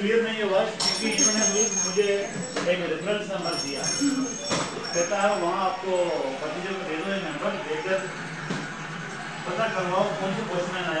Clear नहीं हुआ क्योंकि इन्होंने मुझे एक रेफरेंस नंबर दिया। कहता है, वहाँ आपको भतीजे को दे दो ये नंबर देकर पता करवाओ, कौन से क्वेश्चन आया